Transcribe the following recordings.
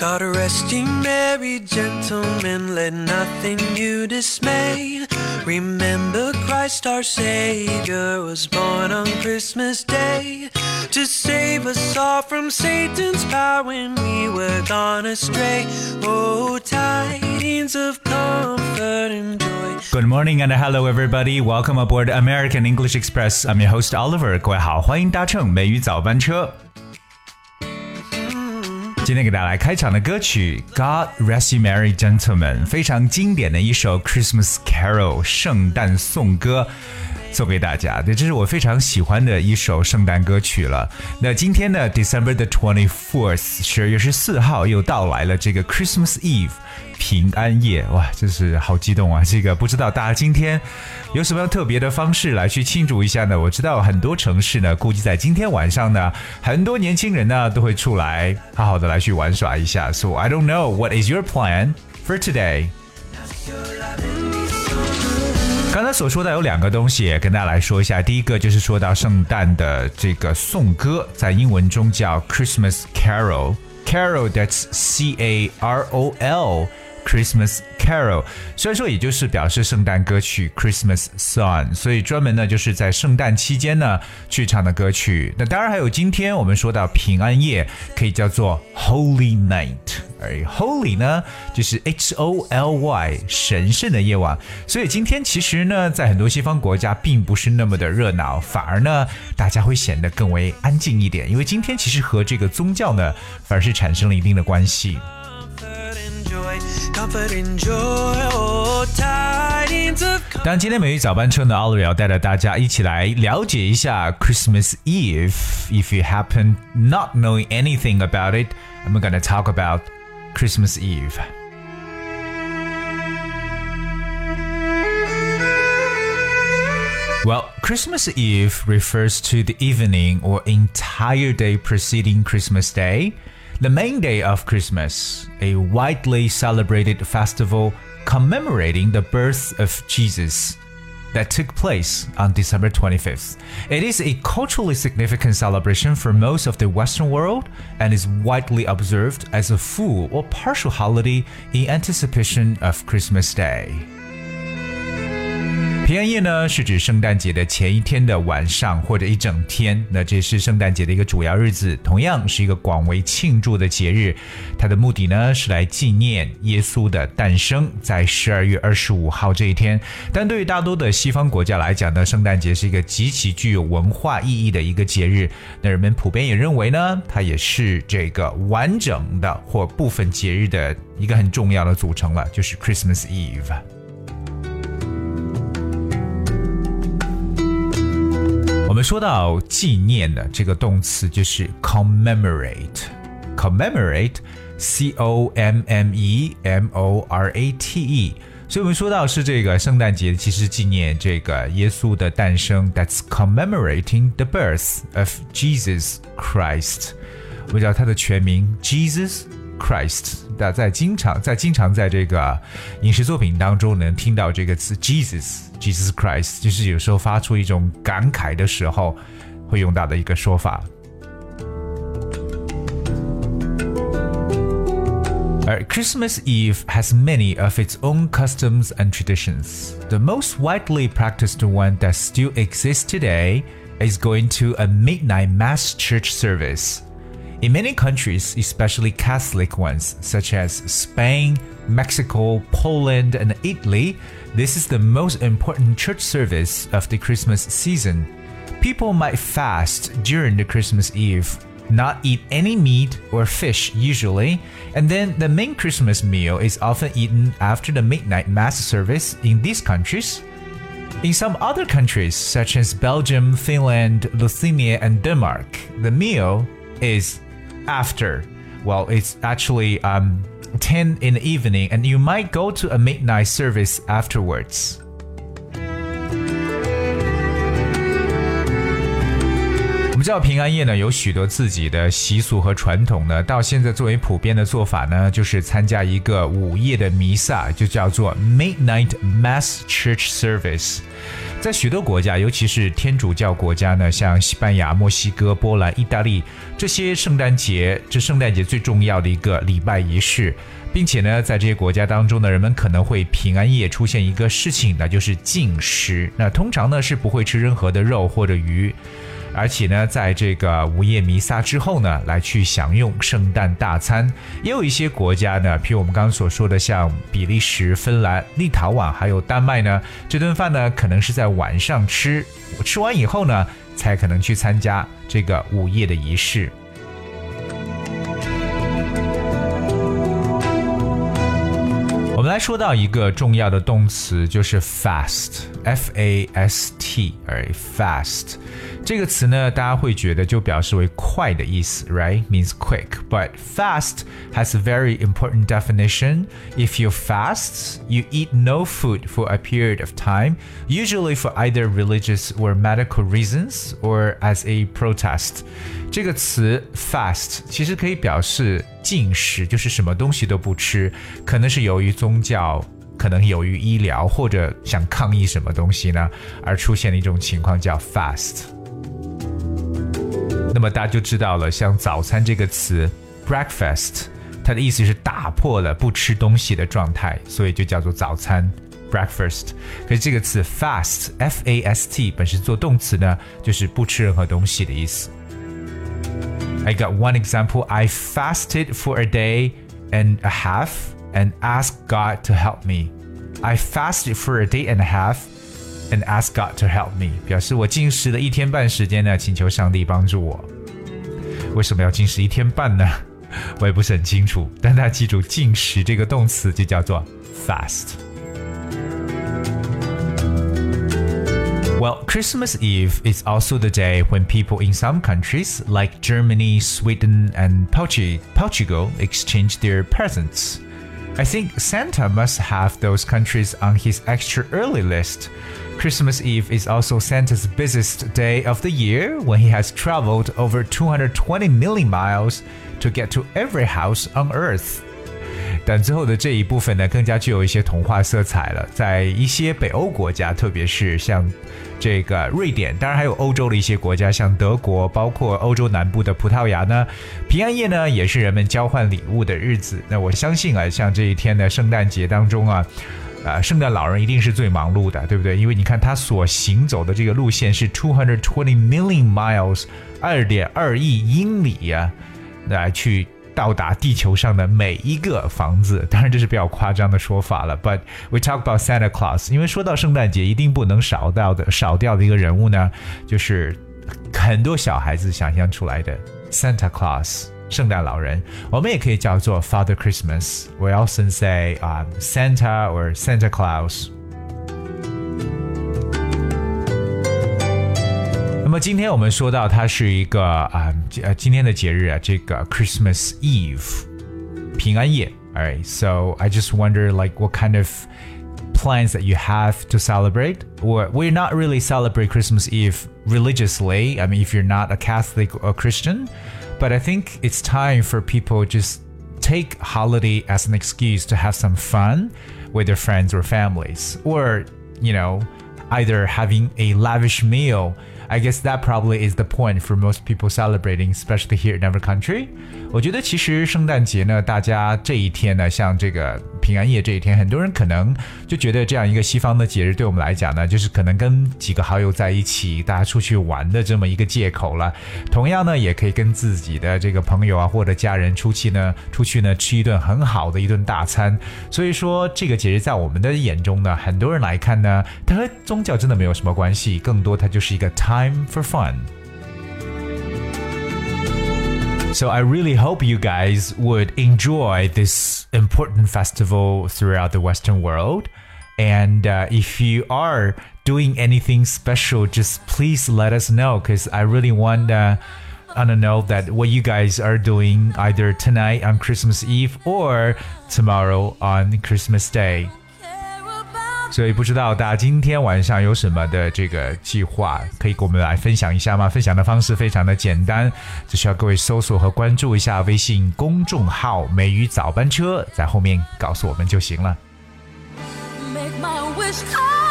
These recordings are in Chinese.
God rest ye merry gentlemen, let nothing you dismay. Remember Christ our Savior was born on Christmas Day to save us all from Satan's power when we were gone astray. Oh, tidings of comfort and joy. Good morning and hello everybody. Welcome aboard American English Express. I'm your host Oliver. 各位好，欢迎搭乘美语早班车。 今天给大家来开场的歌曲《God Rest You Merry Gentlemen》，非常经典的一首 Christmas Carol 圣诞颂歌。送给大家，对，这是我非常喜欢的一首圣诞歌曲了。那今天呢，December the twenty fourth，十二月十四号又到来了，这个 Christmas Eve，平安夜，哇，真是好激动啊！这个不知道大家今天有什么样特别的方式来去庆祝一下呢？我知道很多城市呢，估计在今天晚上呢，很多年轻人呢都会出来好好的来去玩耍一下。So I don't know what is your plan for today. 刚才所说的有两个东西，跟大家来说一下。第一个就是说到圣诞的这个颂歌，在英文中叫 Christmas Carol，Carol that's C A R O L。Christmas Carol，虽然说也就是表示圣诞歌曲 Christmas song，所以专门呢就是在圣诞期间呢去唱的歌曲。那当然还有今天我们说到平安夜，可以叫做 Holy Night，而 Holy 呢就是 H O L Y 神圣的夜晚。所以今天其实呢，在很多西方国家并不是那么的热闹，反而呢大家会显得更为安静一点，因为今天其实和这个宗教呢反而是产生了一定的关系。当今天美语早班车呢，奥瑞要带着大家一起来了解一下 Christmas Eve. If you happen not knowing anything about it, I'm going to talk about Christmas Eve. Well, Christmas Eve refers to the evening or entire day preceding Christmas Day the main day of Christmas, a widely celebrated festival commemorating the birth of Jesus that took place on December 25th. It is a culturally significant celebration for most of the Western world and is widely observed as a full or partial holiday in anticipation of Christmas Day. 平安夜呢，是指圣诞节的前一天的晚上或者一整天。那这是圣诞节的一个主要日子，同样是一个广为庆祝的节日。它的目的呢，是来纪念耶稣的诞生，在十二月二十五号这一天。但对于大多的西方国家来讲呢，圣诞节是一个极其具有文化意义的一个节日。那人们普遍也认为呢，它也是这个完整的或部分节日的一个很重要的组成了，就是 Christmas Eve。们说到纪念的这个动词就是 commemorate，commemorate，c o m m e m o r a t e。所以我们说到是这个圣诞节，其实纪念这个耶稣的诞生，that's commemorating the birth of Jesus Christ。我们知道它的全名 Jesus。Christ，大在经常在经常在这个影视作品当中能听到这个词 Jesus Jesus，Jesus Christ，就是有时候发出一种感慨的时候会用到的一个说法。而 Christmas Eve has many of its own customs and traditions. The most widely practiced one that still exists today is going to a midnight mass church service. In many countries, especially Catholic ones, such as Spain, Mexico, Poland, and Italy, this is the most important church service of the Christmas season. People might fast during the Christmas Eve, not eat any meat or fish usually, and then the main Christmas meal is often eaten after the midnight mass service in these countries. In some other countries, such as Belgium, Finland, Lithuania, and Denmark, the meal is after. Well, it's actually um, 10 in the evening, and you might go to a midnight service afterwards. 们知道平安夜呢有许多自己的习俗和传统呢，到现在作为普遍的做法呢，就是参加一个午夜的弥撒，就叫做 Midnight Mass Church Service。在许多国家，尤其是天主教国家呢，像西班牙、墨西哥、波兰、意大利这些圣诞节，这圣诞节最重要的一个礼拜仪式，并且呢，在这些国家当中呢，人们可能会平安夜出现一个事情，那就是禁食。那通常呢是不会吃任何的肉或者鱼。而且呢，在这个午夜弥撒之后呢，来去享用圣诞大餐。也有一些国家呢，譬如我们刚刚所说的，像比利时、芬兰、立陶宛还有丹麦呢，这顿饭呢，可能是在晚上吃，吃完以后呢，才可能去参加这个午夜的仪式。说到一个重要的动词，就是 fast，f a s t，而 fast 这个词呢，大家会觉得就表示为快的意思，right？means quick。But fast has a very important definition. If you fast, you eat no food for a period of time, usually for either religious or medical reasons or as a protest. 这个词 fast 其实可以表示 禁食，就是什么东西都不吃，可能是由于宗教，可能由于医疗，或者想抗议什么东西呢，而出现的一种情况叫 fast。那么大家就知道了，像早餐这个词 breakfast，它的意思是打破了不吃东西的状态，所以就叫做早餐 breakfast。可是这个词 fast，f a s t 本身做动词呢，就是不吃任何东西的意思。I got one example. I fasted for a day and a half and asked God to help me. I fasted for a day and a half and asked God to help me. 表示我禁食了一天半时间呢，请求上帝帮助我。为什么要禁食一天半呢？我也不是很清楚，但大家记住，禁食这个动词就叫做 fast。 Christmas Eve is also the day when people in some countries, like Germany, Sweden, and Portugal, exchange their presents. I think Santa must have those countries on his extra early list. Christmas Eve is also Santa's busiest day of the year when he has traveled over 220 million miles to get to every house on Earth. 但最后的这一部分呢，更加具有一些童话色彩了。在一些北欧国家，特别是像这个瑞典，当然还有欧洲的一些国家，像德国，包括欧洲南部的葡萄牙呢，平安夜呢也是人们交换礼物的日子。那我相信啊，像这一天的圣诞节当中啊，啊，圣诞老人一定是最忙碌的，对不对？因为你看他所行走的这个路线是 two hundred twenty million miles，二点二亿英里呀，来去。到达地球上的每一个房子，当然这是比较夸张的说法了。But we talk about Santa Claus，因为说到圣诞节，一定不能少掉的少掉的一个人物呢，就是很多小孩子想象出来的 Santa Claus，圣诞老人。我们也可以叫做 Father Christmas。We often say um, Santa or Santa Claus。么今天我们说到它是一个啊呃今天的节日啊，这个 Christmas Eve，平安夜。Alright, so I just wonder like what kind of plans that you have to celebrate. Or we're not really celebrate Christmas Eve religiously. I mean, if you're not a Catholic or Christian, but I think it's time for people just take holiday as an excuse to have some fun with their friends or families, or you know, either having a lavish meal I guess that probably is the point for most people celebrating, especially here in our country. 我觉得其实圣诞节呢，大家这一天呢，像这个平安夜这一天，很多人可能就觉得这样一个西方的节日对我们来讲呢，就是可能跟几个好友在一起，大家出去玩的这么一个借口了。同样呢，也可以跟自己的这个朋友啊或者家人出去呢，出去呢吃一顿很好的一顿大餐。所以说，这个节日在我们的眼中呢，很多人来看呢，它和教真的没有什么关系，更多它就是一个 time for fun。So I really hope you guys would enjoy this important festival throughout the Western world. And uh, if you are doing anything special, just please let us know because I really want uh, to know that what you guys are doing either tonight on Christmas Eve or tomorrow on Christmas Day. 所以不知道大家今天晚上有什么的这个计划，可以跟我们来分享一下吗？分享的方式非常的简单，只需要各位搜索和关注一下微信公众号“美语早班车”，在后面告诉我们就行了。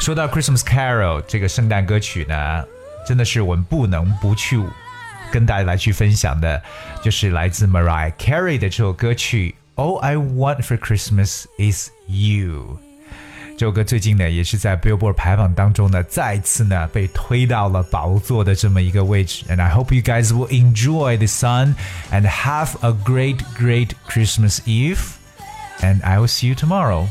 说到 Christmas Carol 这个圣诞歌曲呢，真的是我们不能不去跟大家来去分享的，就是来自 Mariah Carey 的这首歌曲《All I Want for Christmas Is You》。这首歌最近呢，也是在 Billboard 排行当中呢，再次呢被推到了宝座的这么一个位置。And I hope you guys will enjoy the sun and have a great, great Christmas Eve. And I will see you tomorrow.